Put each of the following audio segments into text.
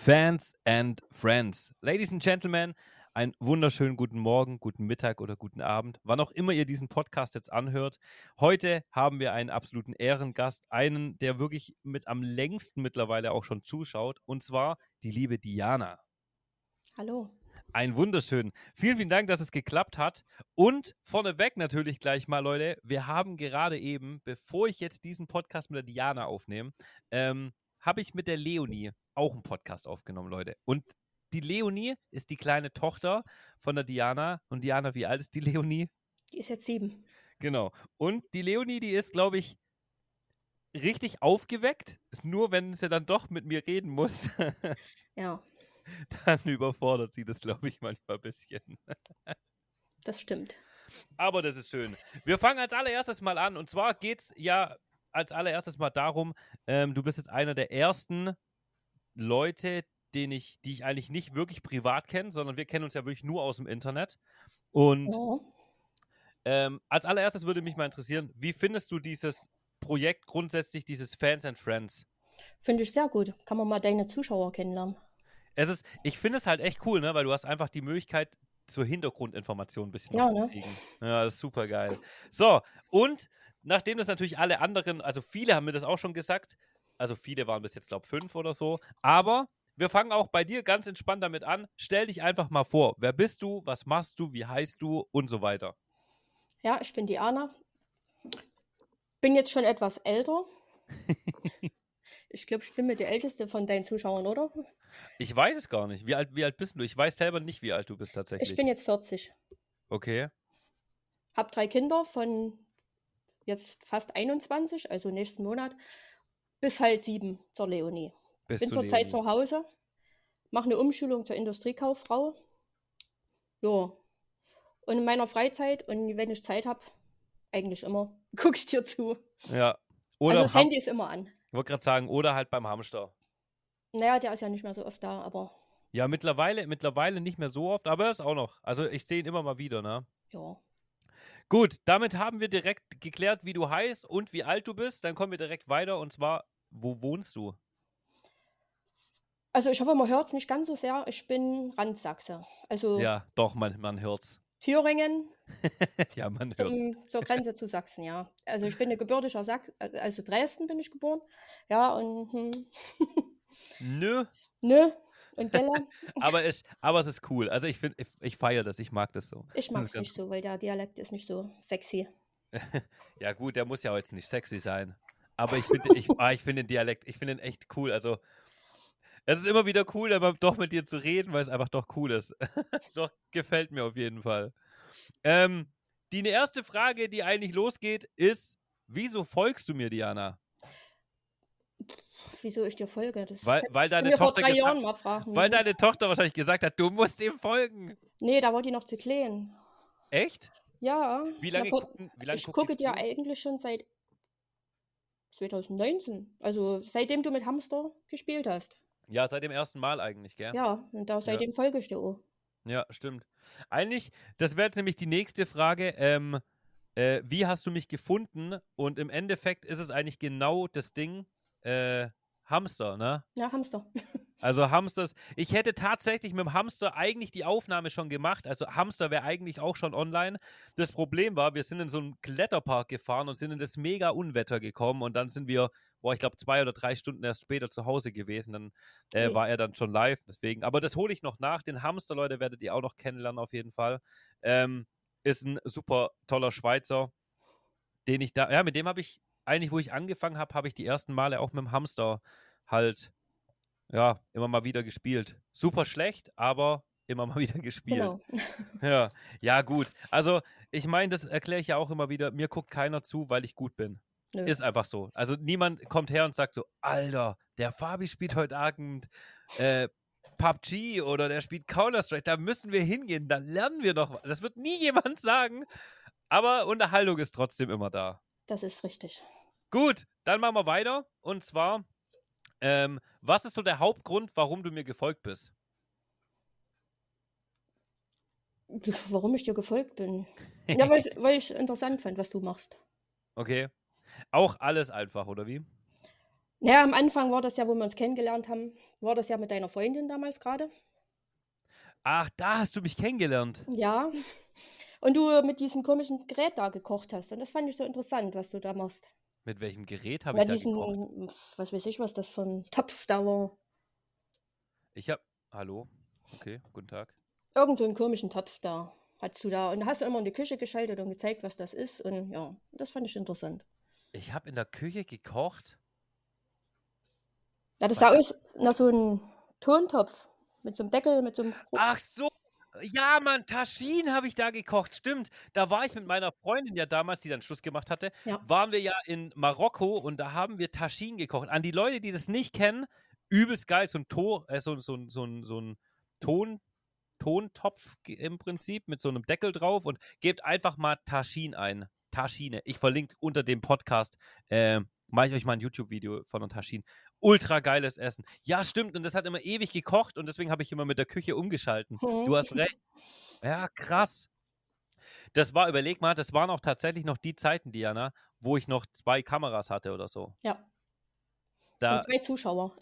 Fans and Friends. Ladies and Gentlemen, einen wunderschönen guten Morgen, guten Mittag oder guten Abend, wann auch immer ihr diesen Podcast jetzt anhört. Heute haben wir einen absoluten Ehrengast, einen, der wirklich mit am längsten mittlerweile auch schon zuschaut, und zwar die liebe Diana. Hallo. Ein wunderschön. Vielen, vielen Dank, dass es geklappt hat. Und vorneweg natürlich gleich mal, Leute, wir haben gerade eben, bevor ich jetzt diesen Podcast mit der Diana aufnehme, ähm, habe ich mit der Leonie auch einen Podcast aufgenommen, Leute. Und die Leonie ist die kleine Tochter von der Diana. Und Diana, wie alt ist die Leonie? Die ist jetzt sieben. Genau. Und die Leonie, die ist, glaube ich, richtig aufgeweckt. Nur wenn sie dann doch mit mir reden muss. ja. Dann überfordert sie das, glaube ich, manchmal ein bisschen. das stimmt. Aber das ist schön. Wir fangen als allererstes mal an. Und zwar geht es ja als allererstes mal darum, ähm, du bist jetzt einer der ersten Leute, den ich, die ich eigentlich nicht wirklich privat kenne, sondern wir kennen uns ja wirklich nur aus dem Internet. Und oh. ähm, als allererstes würde mich mal interessieren, wie findest du dieses Projekt grundsätzlich, dieses Fans and Friends? Finde ich sehr gut. Kann man mal deine Zuschauer kennenlernen. Es ist, ich finde es halt echt cool, ne? weil du hast einfach die Möglichkeit, zur Hintergrundinformation ein bisschen ja, ne? zu kriegen. Ja, das ist super geil. So, und nachdem das natürlich alle anderen, also viele haben mir das auch schon gesagt, also viele waren bis jetzt, glaube ich, fünf oder so, aber wir fangen auch bei dir ganz entspannt damit an. Stell dich einfach mal vor. Wer bist du? Was machst du? Wie heißt du? Und so weiter. Ja, ich bin Diana. Bin jetzt schon etwas älter. ich glaube, ich bin mit der älteste von deinen Zuschauern, oder? Ich weiß es gar nicht. Wie alt, wie alt bist du? Ich weiß selber nicht, wie alt du bist tatsächlich. Ich bin jetzt 40. Okay. Hab drei Kinder von jetzt fast 21, also nächsten Monat, bis halt sieben zur Leonie. Bis Bin zurzeit zu Hause, mache eine Umschulung zur Industriekauffrau. Ja. Und in meiner Freizeit und wenn ich Zeit habe, eigentlich immer, gucke ich dir zu. Ja. Oder also das Handy ist immer an. Ich wollte gerade sagen, oder halt beim Hamster. Naja, der ist ja nicht mehr so oft da, aber. Ja, mittlerweile, mittlerweile nicht mehr so oft, aber er ist auch noch. Also ich sehe ihn immer mal wieder, ne? Ja. Gut, damit haben wir direkt geklärt, wie du heißt und wie alt du bist. Dann kommen wir direkt weiter und zwar, wo wohnst du? Also ich hoffe, man hört es nicht ganz so sehr. Ich bin Randsachse. Also ja, doch, man, man es. Thüringen. ja, man hört Zur Grenze zu Sachsen, ja. Also ich bin ein gebürtiger Sachs, also Dresden bin ich geboren. Ja, und hm. Nö. Nö. Und aber, ich, aber es ist cool. Also ich finde, ich, ich feiere das, ich mag das so. Ich mag es nicht so, weil der Dialekt ist nicht so sexy. ja, gut, der muss ja jetzt nicht sexy sein. Aber ich finde ich, ah, ich find den Dialekt, ich finde ihn echt cool. Also es ist immer wieder cool, aber doch mit dir zu reden, weil es einfach doch cool ist. doch gefällt mir auf jeden Fall. Ähm, die erste Frage, die eigentlich losgeht, ist: Wieso folgst du mir, Diana? Wieso ich dir folge? Das weil, weil deine Tochter vor drei Jahren mal fragen. Weil deine Tochter wahrscheinlich gesagt hat, du musst ihm folgen. Nee, da war die noch zu klein. Echt? Ja. Wie lange, vor, gucken, wie lange Ich gucke dir eigentlich schon seit 2019. Also seitdem du mit Hamster gespielt hast. Ja, seit dem ersten Mal eigentlich, gell? Ja, und da seitdem ja. folge ich dir auch. Ja, stimmt. Eigentlich, das wäre jetzt nämlich die nächste Frage. Ähm, äh, wie hast du mich gefunden? Und im Endeffekt ist es eigentlich genau das Ding, äh, Hamster, ne? Ja, Hamster. Also Hamsters. Ich hätte tatsächlich mit dem Hamster eigentlich die Aufnahme schon gemacht. Also Hamster wäre eigentlich auch schon online. Das Problem war, wir sind in so einen Kletterpark gefahren und sind in das mega Unwetter gekommen und dann sind wir, boah, ich glaube zwei oder drei Stunden erst später zu Hause gewesen. Dann äh, okay. war er dann schon live. Deswegen. Aber das hole ich noch nach. Den Hamster, Leute, werdet ihr auch noch kennenlernen auf jeden Fall. Ähm, ist ein super toller Schweizer, den ich da, ja, mit dem habe ich eigentlich, wo ich angefangen habe, habe ich die ersten Male auch mit dem Hamster halt, ja, immer mal wieder gespielt. Super schlecht, aber immer mal wieder gespielt. Genau. Ja, ja, gut. Also, ich meine, das erkläre ich ja auch immer wieder. Mir guckt keiner zu, weil ich gut bin. Nö. Ist einfach so. Also, niemand kommt her und sagt so: Alter, der Fabi spielt heute Abend äh, PUBG oder der spielt Counter-Strike. Da müssen wir hingehen. Da lernen wir noch. Das wird nie jemand sagen. Aber Unterhaltung ist trotzdem immer da. Das ist richtig. Gut, dann machen wir weiter. Und zwar, ähm, was ist so der Hauptgrund, warum du mir gefolgt bist? Warum ich dir gefolgt bin? ja, weil ich, weil ich interessant fand, was du machst. Okay. Auch alles einfach, oder wie? Ja, am Anfang war das ja, wo wir uns kennengelernt haben, war das ja mit deiner Freundin damals gerade. Ach, da hast du mich kennengelernt. Ja. Und du mit diesem komischen Gerät da gekocht hast. Und das fand ich so interessant, was du da machst. Mit welchem Gerät habe ich da diesen, gekocht? Was weiß ich, was das für ein Topf da war. Ich hab. Hallo? Okay, guten Tag. Irgend so einen komischen Topf da hattest du da. Und hast du immer in die Küche geschaltet und gezeigt, was das ist. Und ja, das fand ich interessant. Ich habe in der Küche gekocht. Ja, das sah aus nach so einem Tontopf. Mit so einem Deckel, mit so einem. Ach so, ja, Mann, Taschin habe ich da gekocht. Stimmt. Da war ich mit meiner Freundin ja damals, die dann Schluss gemacht hatte. Ja. Waren wir ja in Marokko und da haben wir Taschin gekocht. An die Leute, die das nicht kennen, übelst geil. So ein, to äh, so, so, so, so ein Ton, Tontopf im Prinzip mit so einem Deckel drauf und gebt einfach mal Taschin ein. Taschine. Ich verlinke unter dem Podcast, äh, mache ich euch mal ein YouTube-Video von Taschin ultra geiles Essen. Ja, stimmt. Und das hat immer ewig gekocht und deswegen habe ich immer mit der Küche umgeschalten. Du hast recht. Ja, krass. Das war, überleg mal, das waren auch tatsächlich noch die Zeiten, Diana, wo ich noch zwei Kameras hatte oder so. Ja. Da, und zwei Zuschauer.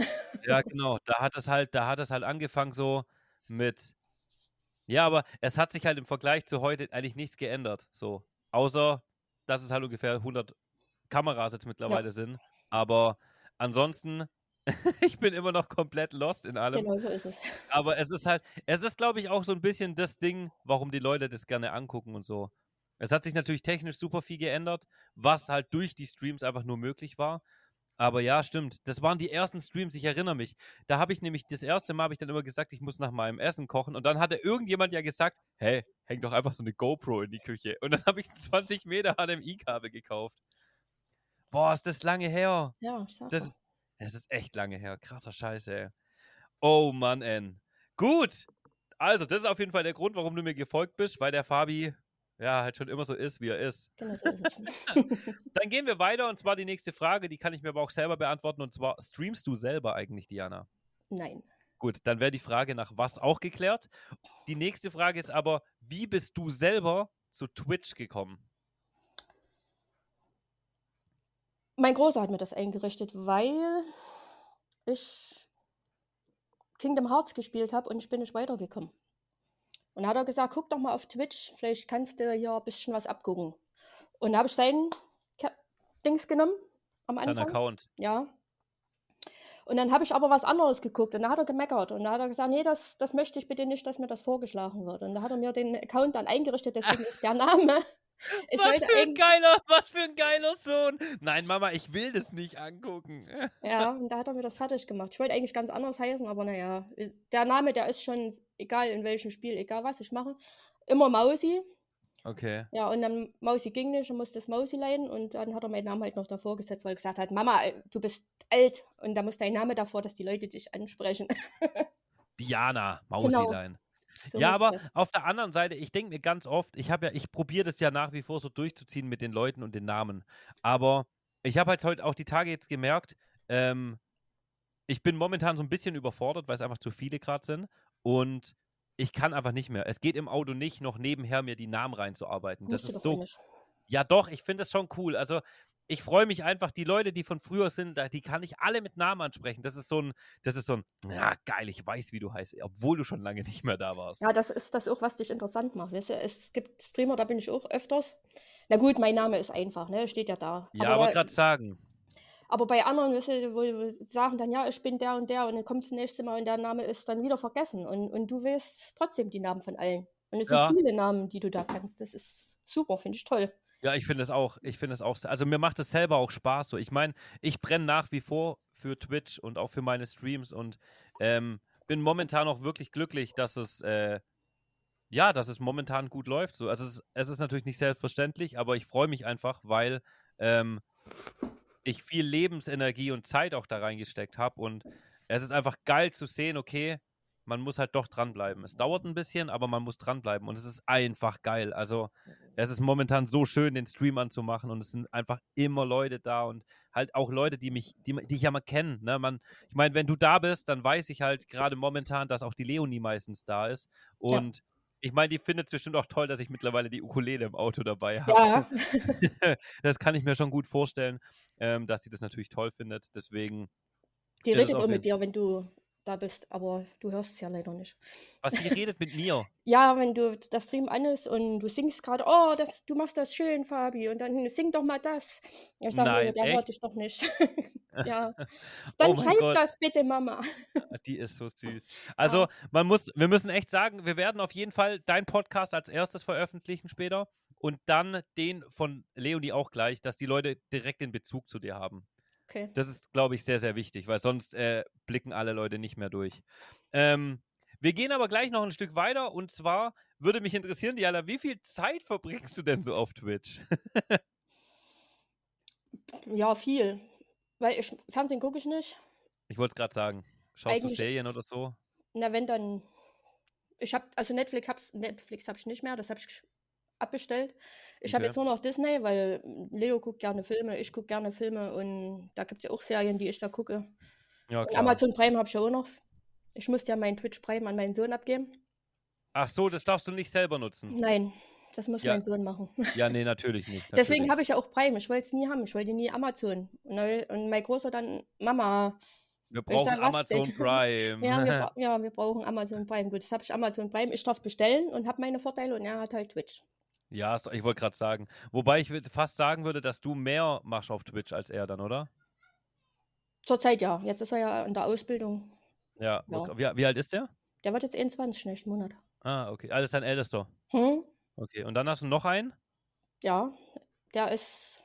Ja, genau. Da hat es halt, da hat es halt angefangen so mit. Ja, aber es hat sich halt im Vergleich zu heute eigentlich nichts geändert. So. Außer, dass es halt ungefähr 100 Kameras jetzt mittlerweile ja. sind. Aber Ansonsten, ich bin immer noch komplett lost in allem. Genau so ist es. Aber es ist halt, es ist, glaube ich, auch so ein bisschen das Ding, warum die Leute das gerne angucken und so. Es hat sich natürlich technisch super viel geändert, was halt durch die Streams einfach nur möglich war. Aber ja, stimmt. Das waren die ersten Streams, ich erinnere mich. Da habe ich nämlich, das erste Mal habe ich dann immer gesagt, ich muss nach meinem Essen kochen. Und dann hatte irgendjemand ja gesagt, hey, häng doch einfach so eine GoPro in die Küche. Und dann habe ich ein 20 Meter HDMI-Kabel gekauft. Boah, ist das lange her. Ja, ich sag das, das ist echt lange her. Krasser Scheiße, ey. Oh Mann, N. Gut. Also, das ist auf jeden Fall der Grund, warum du mir gefolgt bist, weil der Fabi ja halt schon immer so ist, wie er ist. Genau so ist es. Dann gehen wir weiter und zwar die nächste Frage, die kann ich mir aber auch selber beantworten und zwar: Streamst du selber eigentlich, Diana? Nein. Gut, dann wäre die Frage nach was auch geklärt. Die nächste Frage ist aber: Wie bist du selber zu Twitch gekommen? Mein Großer hat mir das eingerichtet, weil ich Kingdom Hearts gespielt habe und ich bin nicht weitergekommen. Und dann hat er gesagt, guck doch mal auf Twitch, vielleicht kannst du hier ein bisschen was abgucken. Und da habe ich sein Dings genommen am Anfang. Sein Account. Ja. Und dann habe ich aber was anderes geguckt und da hat er gemeckert und da hat er gesagt, nee, das, das möchte ich bitte nicht, dass mir das vorgeschlagen wird. Und da hat er mir den Account dann eingerichtet, deswegen ist der Name ich was für ein geiler, was für ein geiler Sohn. Nein, Mama, ich will das nicht angucken. Ja, und da hat er mir das fertig gemacht. Ich wollte eigentlich ganz anders heißen, aber naja, der Name, der ist schon, egal in welchem Spiel, egal was ich mache, immer Mausi. Okay. Ja, und dann Mausi ging nicht und musste das Mausi leiden und dann hat er meinen Namen halt noch davor gesetzt, weil er gesagt hat, Mama, du bist alt und da muss dein Name davor, dass die Leute dich ansprechen. Diana, Mausilein. Genau. So ja, aber das. auf der anderen Seite, ich denke mir ganz oft, ich habe ja, ich probiere das ja nach wie vor so durchzuziehen mit den Leuten und den Namen. Aber ich habe halt heute auch die Tage jetzt gemerkt, ähm, ich bin momentan so ein bisschen überfordert, weil es einfach zu viele gerade sind. Und ich kann einfach nicht mehr. Es geht im Auto nicht, noch nebenher mir die Namen reinzuarbeiten. Das ist so. Ja, doch, ich finde das schon cool. Also, ich freue mich einfach, die Leute, die von früher sind, die kann ich alle mit Namen ansprechen. Das ist so ein, das ist so ein, ja, geil, ich weiß, wie du heißt, obwohl du schon lange nicht mehr da warst. Ja, das ist das auch, was dich interessant macht. Weißt du? Es gibt Streamer, da bin ich auch öfters. Na gut, mein Name ist einfach, ne? Steht ja da. Ja, aber, aber gerade sagen. Aber bei anderen, weißt du, wo sagen dann, ja, ich bin der und der und dann kommt das nächste Mal und der Name ist dann wieder vergessen. Und, und du weißt trotzdem die Namen von allen. Und es ja. sind viele Namen, die du da kannst. Das ist super, finde ich toll. Ja, ich finde es auch. Ich finde es auch. Also mir macht es selber auch Spaß. So, ich meine, ich brenne nach wie vor für Twitch und auch für meine Streams und ähm, bin momentan auch wirklich glücklich, dass es äh, ja, dass es momentan gut läuft. So, also es, es ist natürlich nicht selbstverständlich, aber ich freue mich einfach, weil ähm, ich viel Lebensenergie und Zeit auch da reingesteckt habe und es ist einfach geil zu sehen, okay, man muss halt doch dranbleiben. Es dauert ein bisschen, aber man muss dranbleiben und es ist einfach geil. Also es ist momentan so schön, den Stream anzumachen und es sind einfach immer Leute da und halt auch Leute, die mich, die, die ich ja mal kenne. Ne? Man, ich meine, wenn du da bist, dann weiß ich halt gerade momentan, dass auch die Leonie meistens da ist und ja. Ich meine, die findet es bestimmt auch toll, dass ich mittlerweile die Ukulele im Auto dabei habe. Ja. das kann ich mir schon gut vorstellen, ähm, dass sie das natürlich toll findet. Deswegen. Die redet auch mit dir, wenn du da bist, aber du hörst es ja leider nicht. Was, sie redet mit mir? ja, wenn du das Stream an ist und du singst gerade, oh, das, du machst das schön, Fabi, und dann sing doch mal das. Ich sage, der hört dich doch nicht. ja. Dann oh schreib Gott. das bitte, Mama. Ah, die ist so süß. Also, ja. man muss, wir müssen echt sagen, wir werden auf jeden Fall deinen Podcast als erstes veröffentlichen später und dann den von Leonie auch gleich, dass die Leute direkt den Bezug zu dir haben. Okay. Das ist, glaube ich, sehr, sehr wichtig, weil sonst äh, blicken alle Leute nicht mehr durch. Ähm, wir gehen aber gleich noch ein Stück weiter und zwar würde mich interessieren, Diana, wie viel Zeit verbringst du denn so auf Twitch? ja, viel. Weil ich, Fernsehen gucke ich nicht. Ich wollte es gerade sagen. Schaust Eigentlich, du Serien oder so? Na, wenn dann. Ich habe, also Netflix hab's, Netflix habe ich nicht mehr, das habe ich abbestellt. Ich okay. habe jetzt nur noch Disney, weil Leo guckt gerne Filme, ich gucke gerne Filme und da gibt es ja auch Serien, die ich da gucke. Ja. Amazon Prime habe ich ja auch noch. Ich musste ja meinen Twitch Prime an meinen Sohn abgeben. Ach so, das darfst du nicht selber nutzen. Nein, das muss ja. mein Sohn machen. Ja, nee, natürlich nicht. Natürlich. Deswegen habe ich ja auch Prime. Ich wollte es nie haben. Ich wollte nie Amazon. Und mein Großer dann, Mama. Wir brauchen sag, Amazon Prime. ja, wir, ja, wir brauchen Amazon Prime. Gut, das habe ich Amazon Prime. Ich darf bestellen und habe meine Vorteile und er hat halt Twitch. Ja, ich wollte gerade sagen. Wobei ich fast sagen würde, dass du mehr machst auf Twitch als er dann, oder? Zurzeit ja. Jetzt ist er ja in der Ausbildung. Ja. ja. Wie, wie, alt ist der? Der wird jetzt 21 nächsten Monat. Ah, okay. Also ist dein ältester. Hm? Okay. Und dann hast du noch einen? Ja. Der ist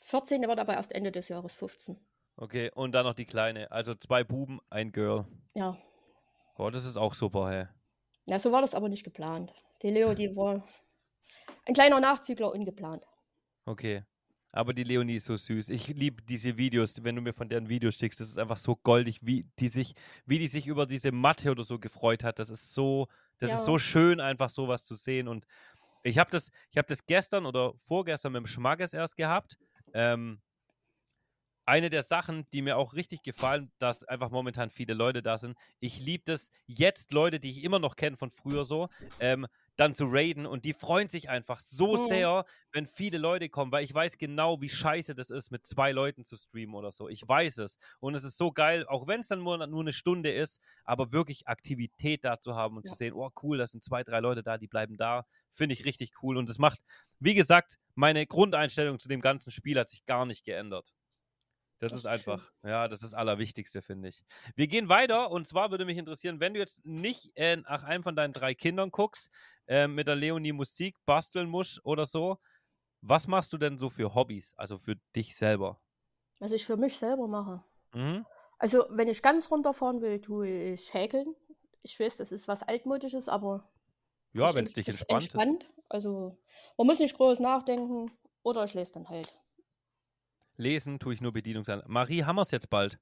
14, der wird aber erst Ende des Jahres 15. Okay. Und dann noch die Kleine. Also zwei Buben, ein Girl. Ja. Oh, das ist auch super, hä? Ja, so war das aber nicht geplant. Die Leo, die war ein kleiner Nachzügler ungeplant. Okay. Aber die Leonie ist so süß. Ich liebe diese Videos, wenn du mir von deren Videos schickst. Das ist einfach so goldig, wie die sich, wie die sich über diese Matte oder so gefreut hat. Das ist so, das ja. ist so schön, einfach sowas zu sehen. Und ich habe das, ich habe das gestern oder vorgestern mit dem Schmackes erst gehabt. Ähm, eine der Sachen, die mir auch richtig gefallen, dass einfach momentan viele Leute da sind. Ich liebe das jetzt, Leute, die ich immer noch kenne von früher so, ähm, dann zu raiden und die freuen sich einfach so mhm. sehr, wenn viele Leute kommen, weil ich weiß genau, wie scheiße das ist, mit zwei Leuten zu streamen oder so. Ich weiß es. Und es ist so geil, auch wenn es dann nur, nur eine Stunde ist, aber wirklich Aktivität da zu haben und ja. zu sehen, oh cool, das sind zwei, drei Leute da, die bleiben da, finde ich richtig cool. Und es macht, wie gesagt, meine Grundeinstellung zu dem ganzen Spiel hat sich gar nicht geändert. Das, das ist, einfach, schön. ja, das ist das Allerwichtigste, finde ich. Wir gehen weiter und zwar würde mich interessieren, wenn du jetzt nicht äh, nach einem von deinen drei Kindern guckst, äh, mit der Leonie Musik basteln musst oder so, was machst du denn so für Hobbys, also für dich selber? Was ich für mich selber mache. Mhm. Also, wenn ich ganz runterfahren will, tue ich häkeln. Ich weiß, das ist was Altmodisches, aber. Ja, wenn es dich entspannt. entspannt. Also, man muss nicht groß nachdenken oder ich lese dann halt. Lesen tue ich nur Bedienungsanleitung. Marie, haben wir es jetzt bald?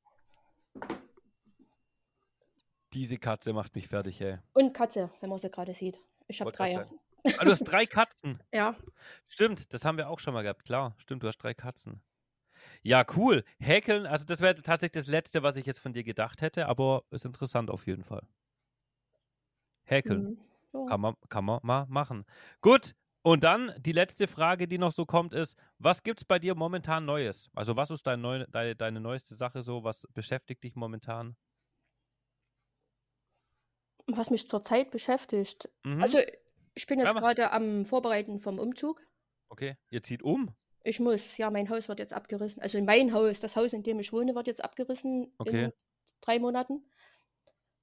Diese Katze macht mich fertig, ey. Und Katze, wenn man sie gerade sieht. Ich habe drei. Ah, du hast drei Katzen. ja. Stimmt, das haben wir auch schon mal gehabt. Klar, stimmt, du hast drei Katzen. Ja, cool. Häkeln, also das wäre tatsächlich das Letzte, was ich jetzt von dir gedacht hätte, aber ist interessant auf jeden Fall. Häkeln. Mhm. Ja. Kann, man, kann man mal machen. Gut, und dann die letzte Frage, die noch so kommt, ist: Was gibt es bei dir momentan Neues? Also, was ist dein neu, deine, deine neueste Sache so? Was beschäftigt dich momentan? Was mich zurzeit beschäftigt. Mhm. Also, ich bin jetzt ja, gerade am Vorbereiten vom Umzug. Okay, ihr zieht um? Ich muss, ja, mein Haus wird jetzt abgerissen. Also mein Haus, das Haus, in dem ich wohne, wird jetzt abgerissen okay. in drei Monaten.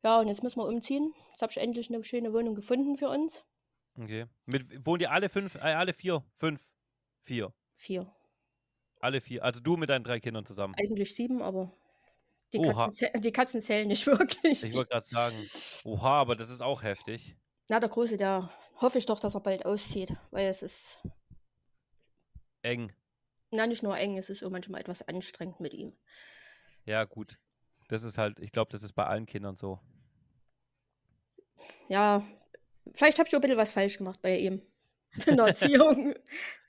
Ja, und jetzt müssen wir umziehen. Jetzt habe ich endlich eine schöne Wohnung gefunden für uns. Okay. Mit, wohnen die alle fünf, äh, alle vier? Fünf? Vier? Vier. Alle vier. Also du mit deinen drei Kindern zusammen. Eigentlich sieben, aber die, Katzen, die Katzen, zählen nicht wirklich. Ich wollte gerade sagen, oha, aber das ist auch heftig. Na, der Große, der hoffe ich doch, dass er bald auszieht, weil es ist eng. Na, nicht nur eng, es ist auch manchmal etwas anstrengend mit ihm. Ja, gut. Das ist halt, ich glaube, das ist bei allen Kindern so. Ja, Vielleicht habe ich auch ein bisschen was falsch gemacht bei ihm. In der Erziehung.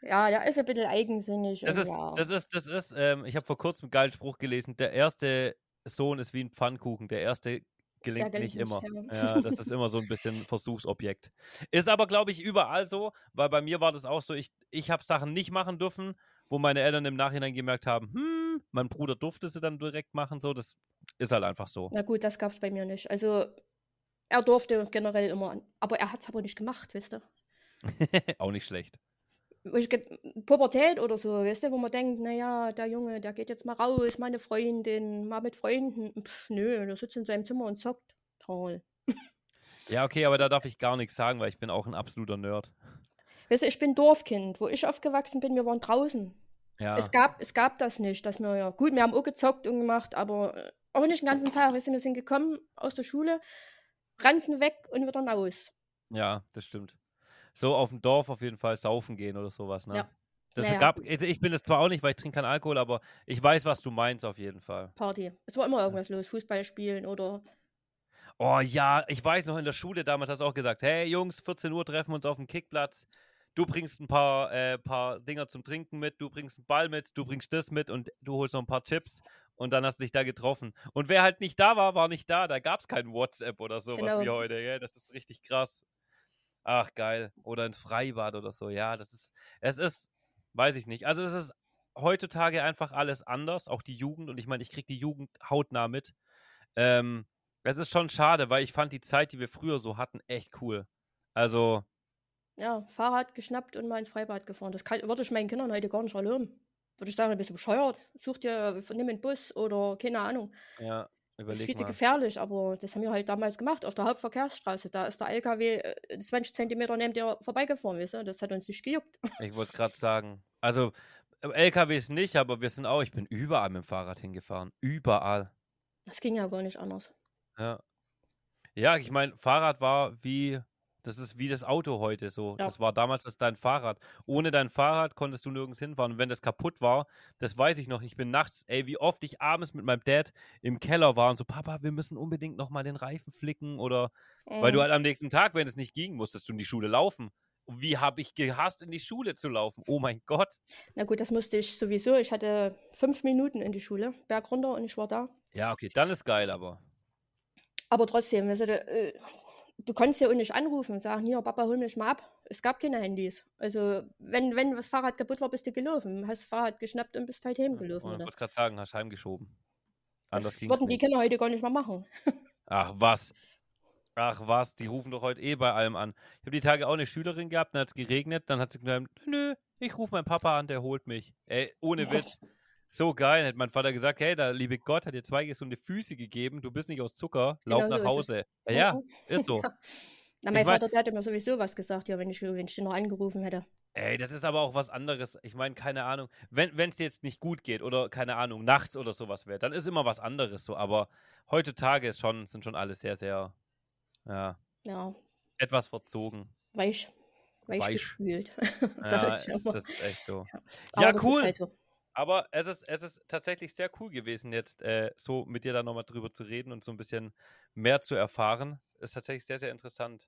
ja, der ist ein bisschen eigensinnig. Das, ist, ja. das ist, das ist, ähm, ich habe vor kurzem einen geilen Spruch gelesen. Der erste Sohn ist wie ein Pfannkuchen. Der erste gelingt nicht immer. Nicht, ja. ja, das ist immer so ein bisschen Versuchsobjekt. Ist aber, glaube ich, überall so, weil bei mir war das auch so, ich, ich habe Sachen nicht machen dürfen, wo meine Eltern im Nachhinein gemerkt haben, hm, mein Bruder durfte sie dann direkt machen, so, das ist halt einfach so. Na gut, das gab es bei mir nicht. Also er durfte generell immer, aber er hat es aber nicht gemacht, weißt du. auch nicht schlecht. Pubertät oder so, weißt du, wo man denkt, naja, der Junge, der geht jetzt mal raus, meine Freundin, mal mit Freunden. Pff, nö, der sitzt in seinem Zimmer und zockt. Toll. Ja, okay, aber da darf ich gar nichts sagen, weil ich bin auch ein absoluter Nerd. Weißt du, ich bin Dorfkind. Wo ich aufgewachsen bin, wir waren draußen. Ja. Es, gab, es gab das nicht, dass wir ja, gut, wir haben auch gezockt und gemacht, aber auch nicht den ganzen Tag. Weißt du, wir sind gekommen aus der Schule, ranzen weg und wieder raus. Ja, das stimmt so auf dem Dorf auf jeden Fall saufen gehen oder sowas, ne? Ja. Das naja. gab, ich bin das zwar auch nicht, weil ich trinke keinen Alkohol, aber ich weiß, was du meinst auf jeden Fall. Party. Es war immer irgendwas los, Fußball spielen oder. Oh ja, ich weiß noch in der Schule damals hast du auch gesagt, hey Jungs, 14 Uhr treffen wir uns auf dem Kickplatz. Du bringst ein paar, äh, paar Dinger zum Trinken mit, du bringst einen Ball mit, du bringst das mit und du holst noch ein paar Chips und dann hast du dich da getroffen. Und wer halt nicht da war, war nicht da. Da gab es kein WhatsApp oder sowas genau. wie heute. Gell? Das ist richtig krass. Ach, geil. Oder ins Freibad oder so. Ja, das ist, es ist, weiß ich nicht. Also es ist heutzutage einfach alles anders, auch die Jugend. Und ich meine, ich kriege die Jugend hautnah mit. Ähm, es ist schon schade, weil ich fand die Zeit, die wir früher so hatten, echt cool. Also. Ja, Fahrrad geschnappt und mal ins Freibad gefahren. Das kann, würde ich meinen Kindern heute gar nicht erlauben. Würde ich sagen, ein bisschen bescheuert. Such dir, nimm einen Bus oder keine Ahnung. Ja, Überleg das ist viel zu gefährlich, aber das haben wir halt damals gemacht auf der Hauptverkehrsstraße. Da ist der LKW 20 Zentimeter neben dir vorbeigefahren, weißt du? Das hat uns nicht gejuckt. Ich wollte es gerade sagen. Also LKWs nicht, aber wir sind auch, ich bin überall mit dem Fahrrad hingefahren. Überall. Das ging ja gar nicht anders. Ja. Ja, ich meine, Fahrrad war wie das ist wie das Auto heute so. Ja. Das war damals das dein Fahrrad. Ohne dein Fahrrad konntest du nirgends hinfahren. Und wenn das kaputt war, das weiß ich noch. Ich bin nachts, ey, wie oft ich abends mit meinem Dad im Keller war und so, Papa, wir müssen unbedingt nochmal den Reifen flicken oder mhm. weil du mhm. halt am nächsten Tag, wenn es nicht ging, musstest du in die Schule laufen. Wie habe ich gehasst, in die Schule zu laufen? Oh mein Gott. Na gut, das musste ich sowieso. Ich hatte fünf Minuten in die Schule, Berg runter und ich war da. Ja, okay, dann ist geil, aber. Aber trotzdem, also, äh, du konntest ja auch nicht anrufen und sagen, hier, Papa, hol mich mal ab. Es gab keine Handys. Also, wenn, wenn das Fahrrad kaputt war, bist du gelaufen. Hast das Fahrrad geschnappt und bist halt heimgelaufen. Ich wollte gerade sagen, hast heimgeschoben. Anders das würden die Kinder heute gar nicht mehr machen. Ach, was? Ach, was? Die rufen doch heute eh bei allem an. Ich habe die Tage auch eine Schülerin gehabt, dann hat es geregnet, dann hat sie gesagt, nö, ich rufe meinen Papa an, der holt mich. Ey, ohne Witz. So geil, hätte mein Vater gesagt, hey, der liebe Gott hat dir zwei gesunde Füße gegeben, du bist nicht aus Zucker, lauf genau nach so Hause. Ja, ja, ist so. Na, mein ich Vater, der hätte mir sowieso was gesagt, ja, wenn ich, wenn ich den noch angerufen hätte. Ey, das ist aber auch was anderes. Ich meine, keine Ahnung, wenn es jetzt nicht gut geht oder keine Ahnung, nachts oder sowas wäre, dann ist immer was anderes so. Aber heutzutage ist schon, sind schon alle sehr, sehr, ja, ja. etwas verzogen. Weich. Weich, Weich. gespült. ja, das ist echt so. Ja, ja cool. Halt so. Aber es ist, es ist tatsächlich sehr cool gewesen, jetzt äh, so mit dir da nochmal drüber zu reden und so ein bisschen mehr zu erfahren. Ist tatsächlich sehr, sehr interessant.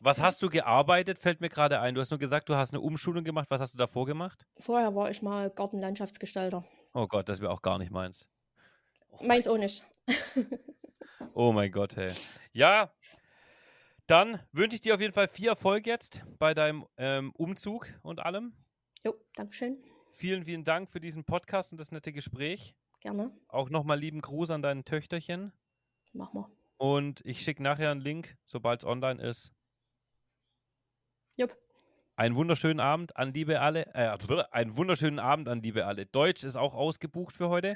Was hast du gearbeitet, fällt mir gerade ein. Du hast nur gesagt, du hast eine Umschulung gemacht. Was hast du davor gemacht? Vorher war ich mal Gartenlandschaftsgestalter. Oh Gott, das wäre auch gar nicht meins. Oh meins auch nicht. oh mein Gott, hey. Ja, dann wünsche ich dir auf jeden Fall viel Erfolg jetzt bei deinem ähm, Umzug und allem. Jo, Dankeschön. Vielen, vielen Dank für diesen Podcast und das nette Gespräch. Gerne. Auch nochmal lieben Gruß an dein Töchterchen. Mach mal. Und ich schicke nachher einen Link, sobald es online ist. Jupp. Einen wunderschönen Abend an liebe alle. Äh, einen wunderschönen Abend an liebe alle. Deutsch ist auch ausgebucht für heute.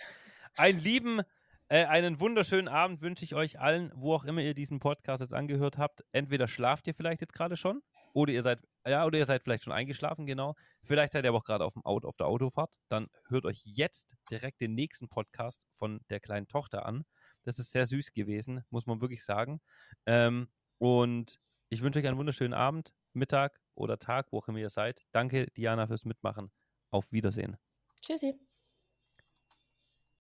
Einen lieben, äh, einen wunderschönen Abend wünsche ich euch allen, wo auch immer ihr diesen Podcast jetzt angehört habt. Entweder schlaft ihr vielleicht jetzt gerade schon oder ihr seid, ja, oder ihr seid vielleicht schon eingeschlafen, genau. Vielleicht seid ihr aber auch gerade auf dem Auto, auf der Autofahrt. Dann hört euch jetzt direkt den nächsten Podcast von der kleinen Tochter an. Das ist sehr süß gewesen, muss man wirklich sagen. Ähm, und ich wünsche euch einen wunderschönen Abend, Mittag oder Tag, wo auch immer ihr seid. Danke, Diana, fürs Mitmachen. Auf Wiedersehen. Tschüssi.